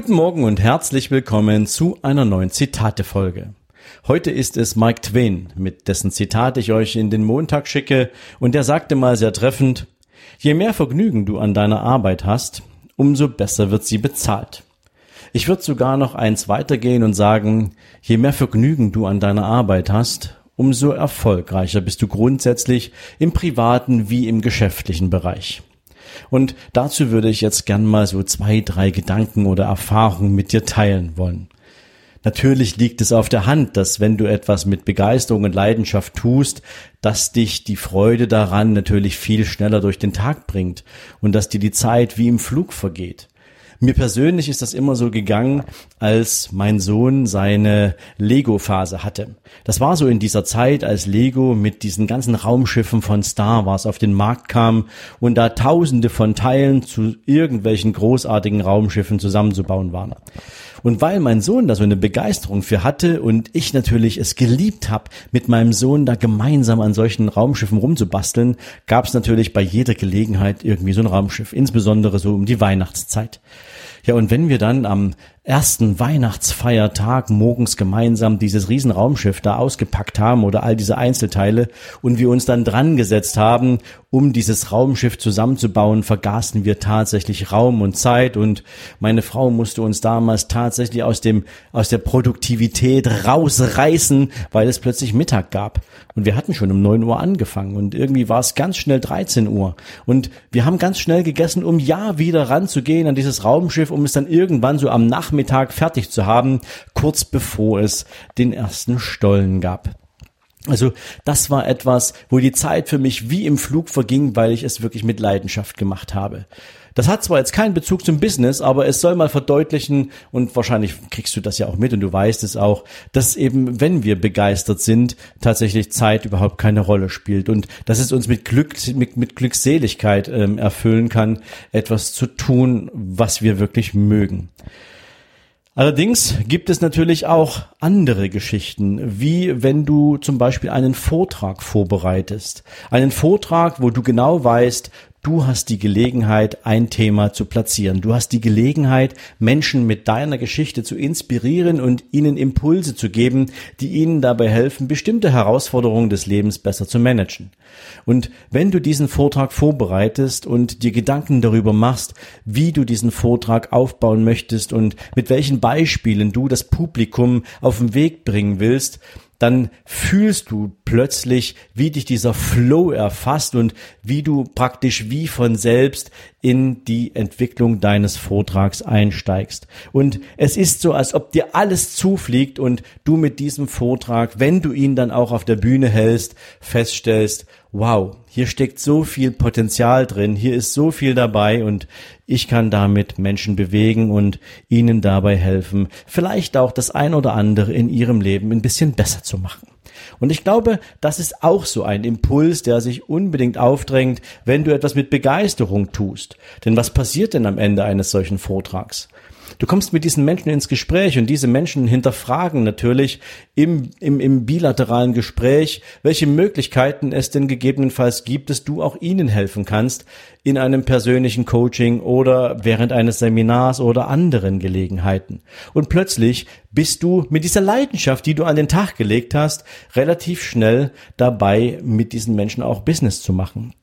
Guten Morgen und herzlich willkommen zu einer neuen Zitate-Folge. Heute ist es Mike Twain, mit dessen Zitat ich euch in den Montag schicke, und der sagte mal sehr treffend, je mehr Vergnügen du an deiner Arbeit hast, umso besser wird sie bezahlt. Ich würde sogar noch eins weitergehen und sagen, je mehr Vergnügen du an deiner Arbeit hast, umso erfolgreicher bist du grundsätzlich im privaten wie im geschäftlichen Bereich. Und dazu würde ich jetzt gern mal so zwei, drei Gedanken oder Erfahrungen mit dir teilen wollen. Natürlich liegt es auf der Hand, dass wenn du etwas mit Begeisterung und Leidenschaft tust, dass dich die Freude daran natürlich viel schneller durch den Tag bringt und dass dir die Zeit wie im Flug vergeht. Mir persönlich ist das immer so gegangen, als mein Sohn seine Lego-Phase hatte. Das war so in dieser Zeit, als Lego mit diesen ganzen Raumschiffen von Star Wars auf den Markt kam und da tausende von Teilen zu irgendwelchen großartigen Raumschiffen zusammenzubauen waren. Und weil mein Sohn da so eine Begeisterung für hatte und ich natürlich es geliebt habe, mit meinem Sohn da gemeinsam an solchen Raumschiffen rumzubasteln, gab es natürlich bei jeder Gelegenheit irgendwie so ein Raumschiff, insbesondere so um die Weihnachtszeit. Ja, und wenn wir dann am ersten Weihnachtsfeiertag morgens gemeinsam dieses Riesenraumschiff da ausgepackt haben oder all diese Einzelteile und wir uns dann dran gesetzt haben, um dieses Raumschiff zusammenzubauen, vergaßen wir tatsächlich Raum und Zeit und meine Frau musste uns damals tatsächlich aus dem, aus der Produktivität rausreißen, weil es plötzlich Mittag gab. Und wir hatten schon um neun Uhr angefangen und irgendwie war es ganz schnell 13 Uhr. Und wir haben ganz schnell gegessen, um ja wieder ranzugehen an dieses Raumschiff, um es dann irgendwann so am Nachmittag Nachmittag fertig zu haben, kurz bevor es den ersten Stollen gab. Also das war etwas, wo die Zeit für mich wie im Flug verging, weil ich es wirklich mit Leidenschaft gemacht habe. Das hat zwar jetzt keinen Bezug zum Business, aber es soll mal verdeutlichen, und wahrscheinlich kriegst du das ja auch mit und du weißt es auch, dass eben, wenn wir begeistert sind, tatsächlich Zeit überhaupt keine Rolle spielt und dass es uns mit Glück, mit, mit Glückseligkeit ähm, erfüllen kann, etwas zu tun, was wir wirklich mögen. Allerdings gibt es natürlich auch andere Geschichten, wie wenn du zum Beispiel einen Vortrag vorbereitest. Einen Vortrag, wo du genau weißt, Du hast die Gelegenheit, ein Thema zu platzieren. Du hast die Gelegenheit, Menschen mit deiner Geschichte zu inspirieren und ihnen Impulse zu geben, die ihnen dabei helfen, bestimmte Herausforderungen des Lebens besser zu managen. Und wenn du diesen Vortrag vorbereitest und dir Gedanken darüber machst, wie du diesen Vortrag aufbauen möchtest und mit welchen Beispielen du das Publikum auf den Weg bringen willst, dann fühlst du plötzlich, wie dich dieser Flow erfasst und wie du praktisch wie von selbst in die Entwicklung deines Vortrags einsteigst. Und es ist so, als ob dir alles zufliegt und du mit diesem Vortrag, wenn du ihn dann auch auf der Bühne hältst, feststellst, wow, hier steckt so viel Potenzial drin, hier ist so viel dabei und ich kann damit Menschen bewegen und ihnen dabei helfen, vielleicht auch das ein oder andere in ihrem Leben ein bisschen besser zu machen. Und ich glaube, das ist auch so ein Impuls, der sich unbedingt aufdrängt, wenn du etwas mit Begeisterung tust. Denn was passiert denn am Ende eines solchen Vortrags? Du kommst mit diesen Menschen ins Gespräch und diese Menschen hinterfragen natürlich im, im, im bilateralen Gespräch, welche Möglichkeiten es denn gegebenenfalls gibt, dass du auch ihnen helfen kannst in einem persönlichen Coaching oder während eines Seminars oder anderen Gelegenheiten. Und plötzlich bist du mit dieser Leidenschaft, die du an den Tag gelegt hast, relativ schnell dabei, mit diesen Menschen auch Business zu machen.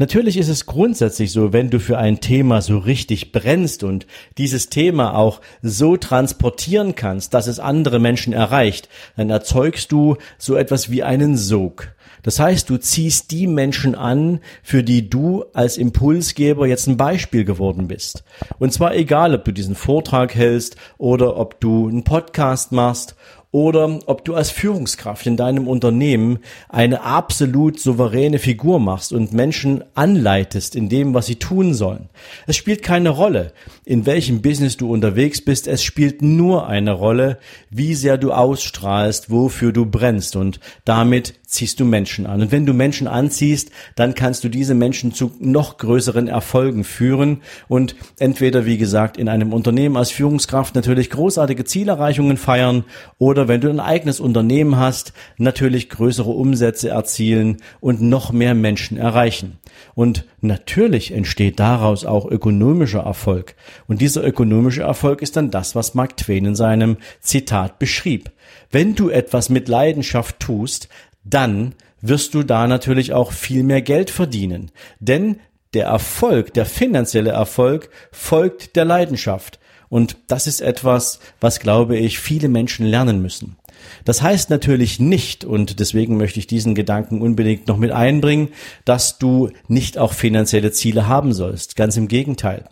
Natürlich ist es grundsätzlich so, wenn du für ein Thema so richtig brennst und dieses Thema auch so transportieren kannst, dass es andere Menschen erreicht, dann erzeugst du so etwas wie einen Sog. Das heißt, du ziehst die Menschen an, für die du als Impulsgeber jetzt ein Beispiel geworden bist. Und zwar egal, ob du diesen Vortrag hältst oder ob du einen Podcast machst oder ob du als Führungskraft in deinem Unternehmen eine absolut souveräne Figur machst und Menschen anleitest in dem, was sie tun sollen. Es spielt keine Rolle, in welchem Business du unterwegs bist, es spielt nur eine Rolle, wie sehr du ausstrahlst, wofür du brennst und damit ziehst du Menschen an. Und wenn du Menschen anziehst, dann kannst du diese Menschen zu noch größeren Erfolgen führen und entweder, wie gesagt, in einem Unternehmen als Führungskraft natürlich großartige Zielerreichungen feiern oder wenn du ein eigenes Unternehmen hast, natürlich größere Umsätze erzielen und noch mehr Menschen erreichen. Und natürlich entsteht daraus auch ökonomischer Erfolg. Und dieser ökonomische Erfolg ist dann das, was Mark Twain in seinem Zitat beschrieb. Wenn du etwas mit Leidenschaft tust, dann wirst du da natürlich auch viel mehr Geld verdienen. Denn der Erfolg, der finanzielle Erfolg folgt der Leidenschaft. Und das ist etwas, was, glaube ich, viele Menschen lernen müssen. Das heißt natürlich nicht, und deswegen möchte ich diesen Gedanken unbedingt noch mit einbringen, dass du nicht auch finanzielle Ziele haben sollst. Ganz im Gegenteil.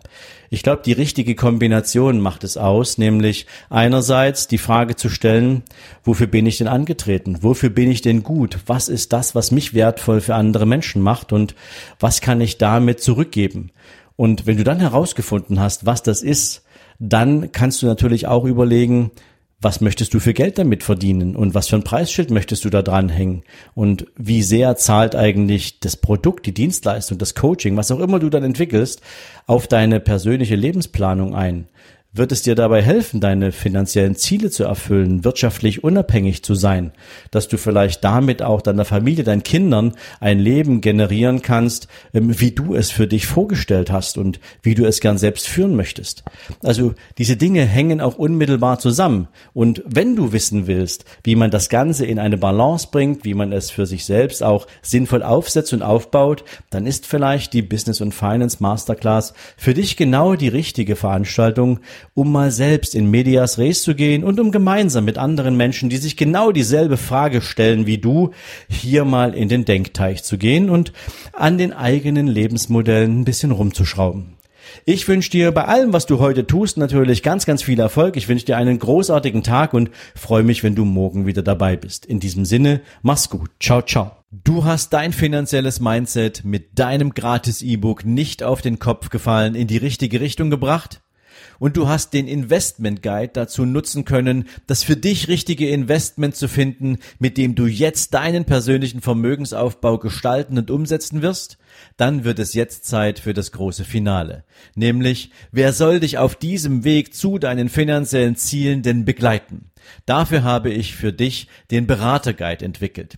Ich glaube, die richtige Kombination macht es aus, nämlich einerseits die Frage zu stellen, wofür bin ich denn angetreten? Wofür bin ich denn gut? Was ist das, was mich wertvoll für andere Menschen macht? Und was kann ich damit zurückgeben? Und wenn du dann herausgefunden hast, was das ist, dann kannst du natürlich auch überlegen, was möchtest du für Geld damit verdienen und was für ein Preisschild möchtest du da dranhängen und wie sehr zahlt eigentlich das Produkt, die Dienstleistung, das Coaching, was auch immer du dann entwickelst, auf deine persönliche Lebensplanung ein. Wird es dir dabei helfen, deine finanziellen Ziele zu erfüllen, wirtschaftlich unabhängig zu sein, dass du vielleicht damit auch deiner Familie, deinen Kindern ein Leben generieren kannst, ähm, wie du es für dich vorgestellt hast und wie du es gern selbst führen möchtest? Also diese Dinge hängen auch unmittelbar zusammen. Und wenn du wissen willst, wie man das Ganze in eine Balance bringt, wie man es für sich selbst auch sinnvoll aufsetzt und aufbaut, dann ist vielleicht die Business und Finance Masterclass für dich genau die richtige Veranstaltung, um mal selbst in Medias Res zu gehen und um gemeinsam mit anderen Menschen, die sich genau dieselbe Frage stellen wie du, hier mal in den Denkteich zu gehen und an den eigenen Lebensmodellen ein bisschen rumzuschrauben. Ich wünsche dir bei allem, was du heute tust, natürlich ganz, ganz viel Erfolg. Ich wünsche dir einen großartigen Tag und freue mich, wenn du morgen wieder dabei bist. In diesem Sinne, mach's gut. Ciao, ciao. Du hast dein finanzielles Mindset mit deinem gratis E-Book nicht auf den Kopf gefallen, in die richtige Richtung gebracht? Und du hast den Investment Guide dazu nutzen können, das für dich richtige Investment zu finden, mit dem du jetzt deinen persönlichen Vermögensaufbau gestalten und umsetzen wirst, dann wird es jetzt Zeit für das große Finale. Nämlich, wer soll dich auf diesem Weg zu deinen finanziellen Zielen denn begleiten? Dafür habe ich für dich den Beraterguide entwickelt.